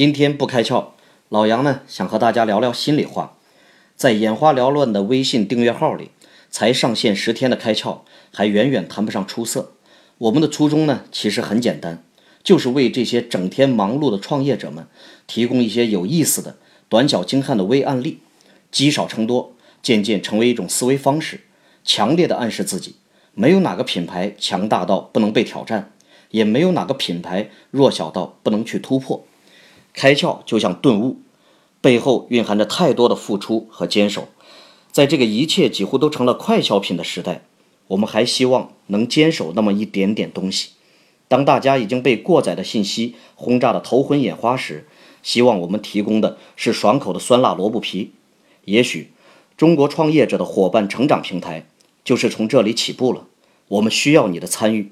今天不开窍，老杨呢想和大家聊聊心里话。在眼花缭乱的微信订阅号里，才上线十天的开窍还远远谈不上出色。我们的初衷呢其实很简单，就是为这些整天忙碌的创业者们提供一些有意思的、短小精悍的微案例，积少成多，渐渐成为一种思维方式。强烈的暗示自己，没有哪个品牌强大到不能被挑战，也没有哪个品牌弱小到不能去突破。开窍就像顿悟，背后蕴含着太多的付出和坚守。在这个一切几乎都成了快消品的时代，我们还希望能坚守那么一点点东西。当大家已经被过载的信息轰炸的头昏眼花时，希望我们提供的是爽口的酸辣萝卜皮。也许，中国创业者的伙伴成长平台就是从这里起步了。我们需要你的参与。